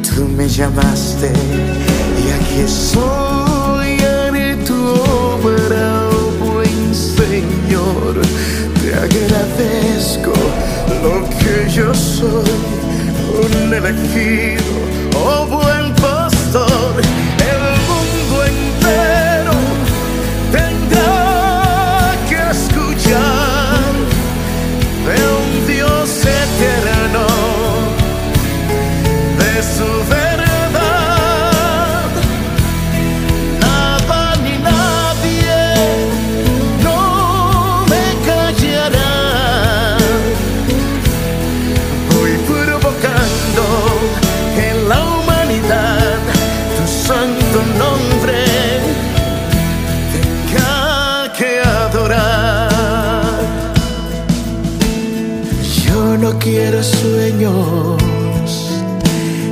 Tú me llamaste y aquí estoy, haré tu obra, oh buen Señor. Te agradezco lo que yo soy, un elegido, oh quiero sueños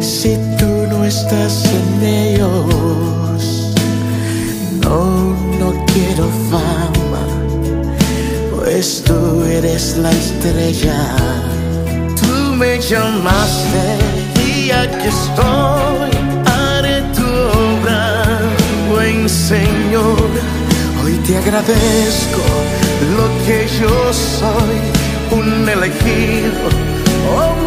si tú no estás en ellos. No, no quiero fama, pues tú eres la estrella. Tú me llamaste y aquí estoy, haré tu obra, buen Señor. Hoy te agradezco lo que yo soy un elegido, oh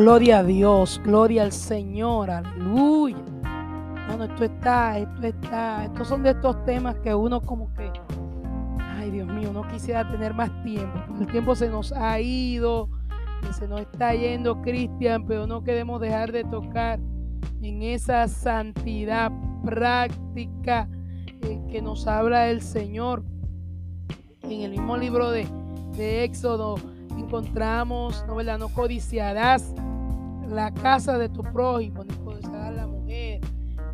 Gloria a Dios, gloria al Señor, aleluya. Bueno, esto está, esto está, estos son de estos temas que uno como que, ay Dios mío, no quisiera tener más tiempo. El tiempo se nos ha ido, se nos está yendo, Cristian, pero no queremos dejar de tocar en esa santidad práctica eh, que nos habla el Señor. En el mismo libro de, de Éxodo encontramos, no, ¿verdad? no codiciarás la casa de tu prójimo, ni codiciarás la mujer.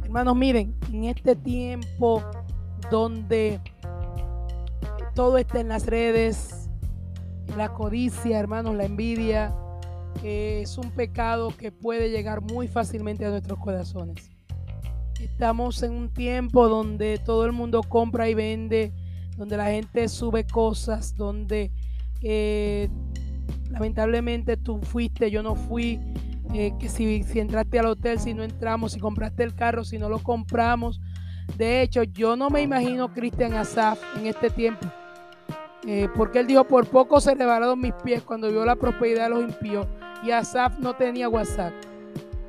Hermanos, miren, en este tiempo donde todo está en las redes, la codicia, hermanos, la envidia, es un pecado que puede llegar muy fácilmente a nuestros corazones. Estamos en un tiempo donde todo el mundo compra y vende, donde la gente sube cosas, donde eh, lamentablemente tú fuiste, yo no fui, eh, que si, si entraste al hotel, si no entramos, si compraste el carro, si no lo compramos. De hecho, yo no me imagino Cristian Asaf en este tiempo. Eh, porque él dijo, por poco se rebalaron mis pies cuando vio la prosperidad de los impíos. Y Asaf no tenía WhatsApp.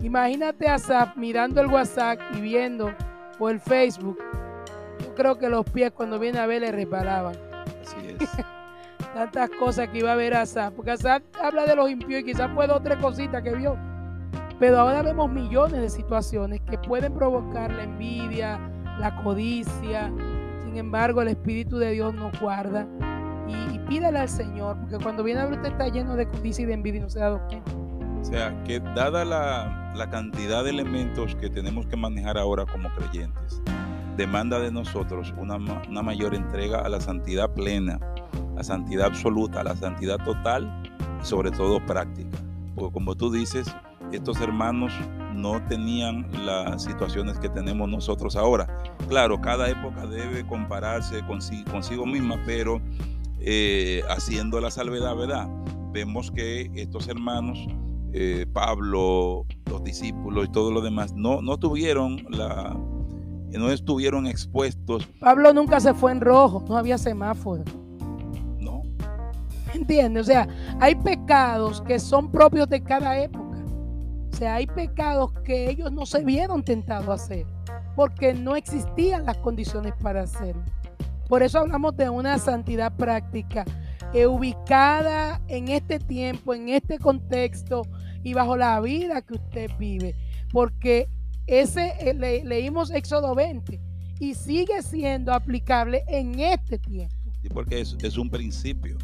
Imagínate a Asaf mirando el WhatsApp y viendo o el Facebook. Yo creo que los pies cuando viene a ver le resbalaban. Así es. <laughs> Tantas cosas que iba a ver Asaf. Porque Asaf habla de los impíos y quizás fue dos o tres cositas que vio. Pero ahora vemos millones de situaciones que pueden provocar la envidia, la codicia. Sin embargo, el Espíritu de Dios nos guarda. Y, y pídale al Señor, porque cuando viene a ver usted está lleno de codicia y de envidia y no se da cuenta. O sea, que dada la, la cantidad de elementos que tenemos que manejar ahora como creyentes, demanda de nosotros una, una mayor entrega a la santidad plena, la santidad absoluta, la santidad total y sobre todo práctica. Porque como tú dices, estos hermanos no tenían las situaciones que tenemos nosotros ahora. Claro, cada época debe compararse consigo, consigo misma, pero eh, haciendo la salvedad, ¿verdad? Vemos que estos hermanos, eh, Pablo, los discípulos y todo lo demás, no, no tuvieron la, no estuvieron expuestos, Pablo nunca se fue en rojo, no había semáforo. ¿Entiendes? O sea, hay pecados que son propios de cada época. O sea, hay pecados que ellos no se vieron tentados a hacer porque no existían las condiciones para hacerlo. Por eso hablamos de una santidad práctica eh, ubicada en este tiempo, en este contexto y bajo la vida que usted vive. Porque ese eh, le- leímos Éxodo 20 y sigue siendo aplicable en este tiempo. Sí, porque es un principio.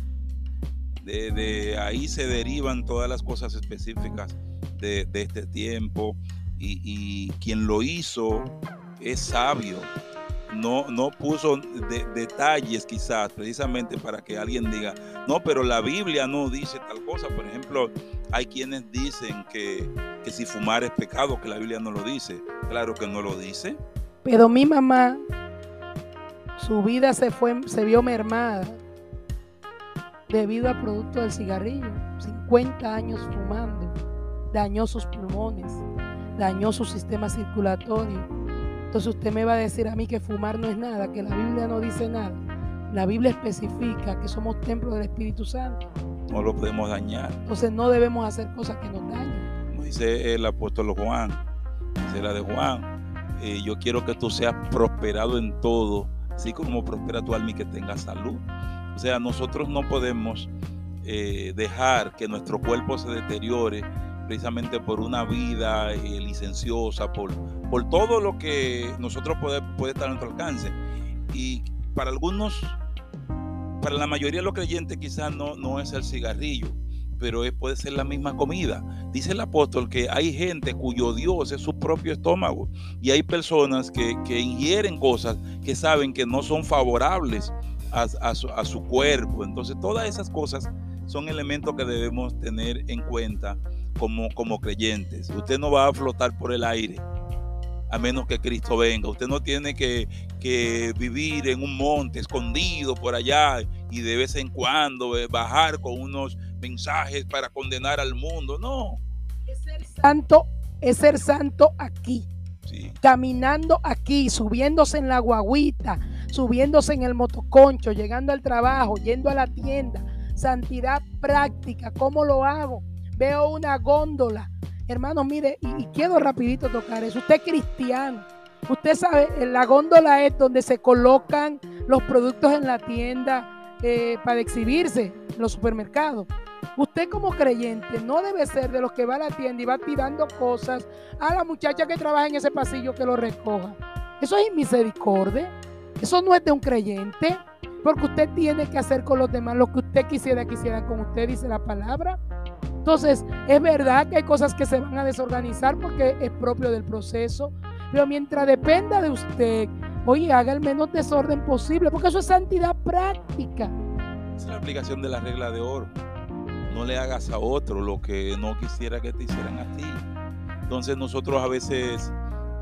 De, ahí se derivan todas las cosas específicas de, este tiempo y, quien lo hizo es sabio. No, no puso de- detalles quizás precisamente para que alguien diga, no, pero la Biblia no dice tal cosa. Por ejemplo, hay quienes dicen que, que si fumar es pecado, que la Biblia no lo dice. Claro que no lo dice. Pero mi mamá, su vida se fue, se vio mermada debido al producto del cigarrillo. 50 años fumando, dañó sus pulmones, dañó su sistema circulatorio. Entonces usted me va a decir a mí que fumar no es nada, que la Biblia no dice nada. La Biblia especifica que somos templo del Espíritu Santo. No lo podemos dañar. Entonces no debemos hacer cosas que nos dañen. como dice el apóstol Juan, dice la de Juan, eh, yo quiero que tú seas prosperado en todo, así como prospera tu alma y que tengas salud. O sea, nosotros no podemos eh, dejar que nuestro cuerpo se deteriore precisamente por una vida eh, licenciosa, por, todo lo que nosotros puede, puede estar a nuestro alcance. Y para algunos, para la mayoría de los creyentes quizás no, no es el cigarrillo, pero es- puede ser la misma comida. Dice el apóstol que hay gente cuyo Dios es su propio estómago y hay personas que, que ingieren cosas que saben que no son favorables a, a su, a su cuerpo. Entonces todas esas cosas son elementos que debemos tener en cuenta como, como creyentes. Usted no va a flotar por el aire a menos que Cristo venga. Usted no tiene que, que, vivir en un monte escondido por allá y de vez en cuando eh, bajar con unos mensajes para condenar al mundo. No. Es ser santo, es ser santo aquí. Caminando aquí, subiéndose en la guaguita, subiéndose en el motoconcho, llegando al trabajo, yendo a la tienda. Santidad práctica. ¿Cómo lo hago? Veo una góndola Hermano, mire, y, quiero rapidito tocar eso. Usted es cristiano. Usted sabe, la góndola es donde se colocan los productos en la tienda eh, para exhibirse en los supermercados. Usted como creyente no debe ser de los que va a la tienda y va tirando cosas a la muchacha que trabaja en ese pasillo que lo recoja. Eso es misericordia. Eso no es de un creyente. Porque usted tiene que hacer con los demás lo que usted quisiera que hicieran con usted, dice la palabra. Entonces, es verdad que hay cosas que se van a desorganizar porque es propio del proceso, pero mientras dependa de usted, oye, haga el menos desorden posible, porque eso es santidad práctica. Es la aplicación de la regla de oro. No le hagas a otro lo que no quisiera que te hicieran a ti. Entonces nosotros a veces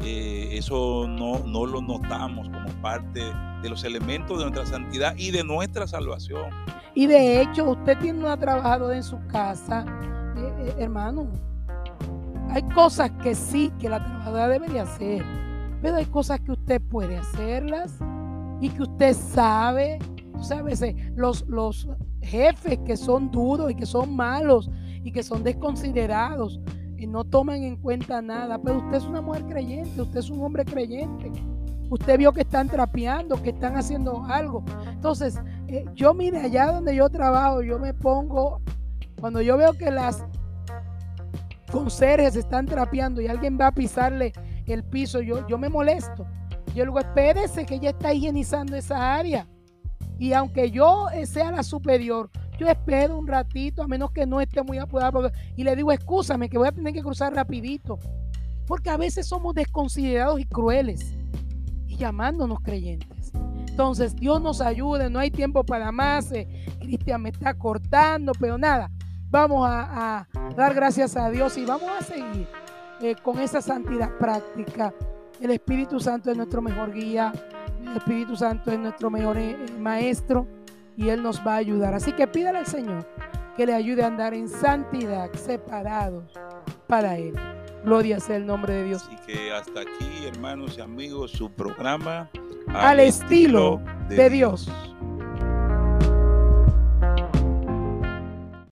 eh, eso no, no lo notamos como parte de los elementos de nuestra santidad y de nuestra salvación. Y de hecho, usted tiene una trabajadora en su casa eh, eh, hermano, hay cosas que sí, que la trabajadora debería hacer, pero hay cosas que usted puede hacerlas y que usted sabe. sabes los, los jefes que son duros y que son malos y que son desconsiderados y no toman en cuenta nada, pero usted es una mujer creyente, usted es un hombre creyente. Usted vio que están trapeando, que están haciendo algo. Entonces, eh, yo mire, allá donde yo trabajo, yo me pongo cuando yo veo que las conserjes están trapeando y alguien va a pisarle el piso, yo, yo me molesto. Yo luego espérese que ella está higienizando esa área. Y aunque yo sea la superior, yo espero un ratito, a menos que no esté muy apurado. Y le digo, escúchame, que voy a tener que cruzar rapidito. Porque a veces somos desconsiderados y crueles. Y llamándonos creyentes. Entonces, Dios nos ayude, no hay tiempo para más. Eh, Cristian me está cortando, pero nada. Vamos a, dar gracias a Dios y vamos a seguir eh, con esa santidad práctica. El Espíritu Santo es nuestro mejor guía, el Espíritu Santo es nuestro mejor eh, maestro y Él nos va a ayudar. Así que pídale al Señor que le ayude a andar en santidad, separados para Él. Gloria sea el nombre de Dios. Así que hasta aquí, hermanos y amigos, su programa al, estilo, de, Dios.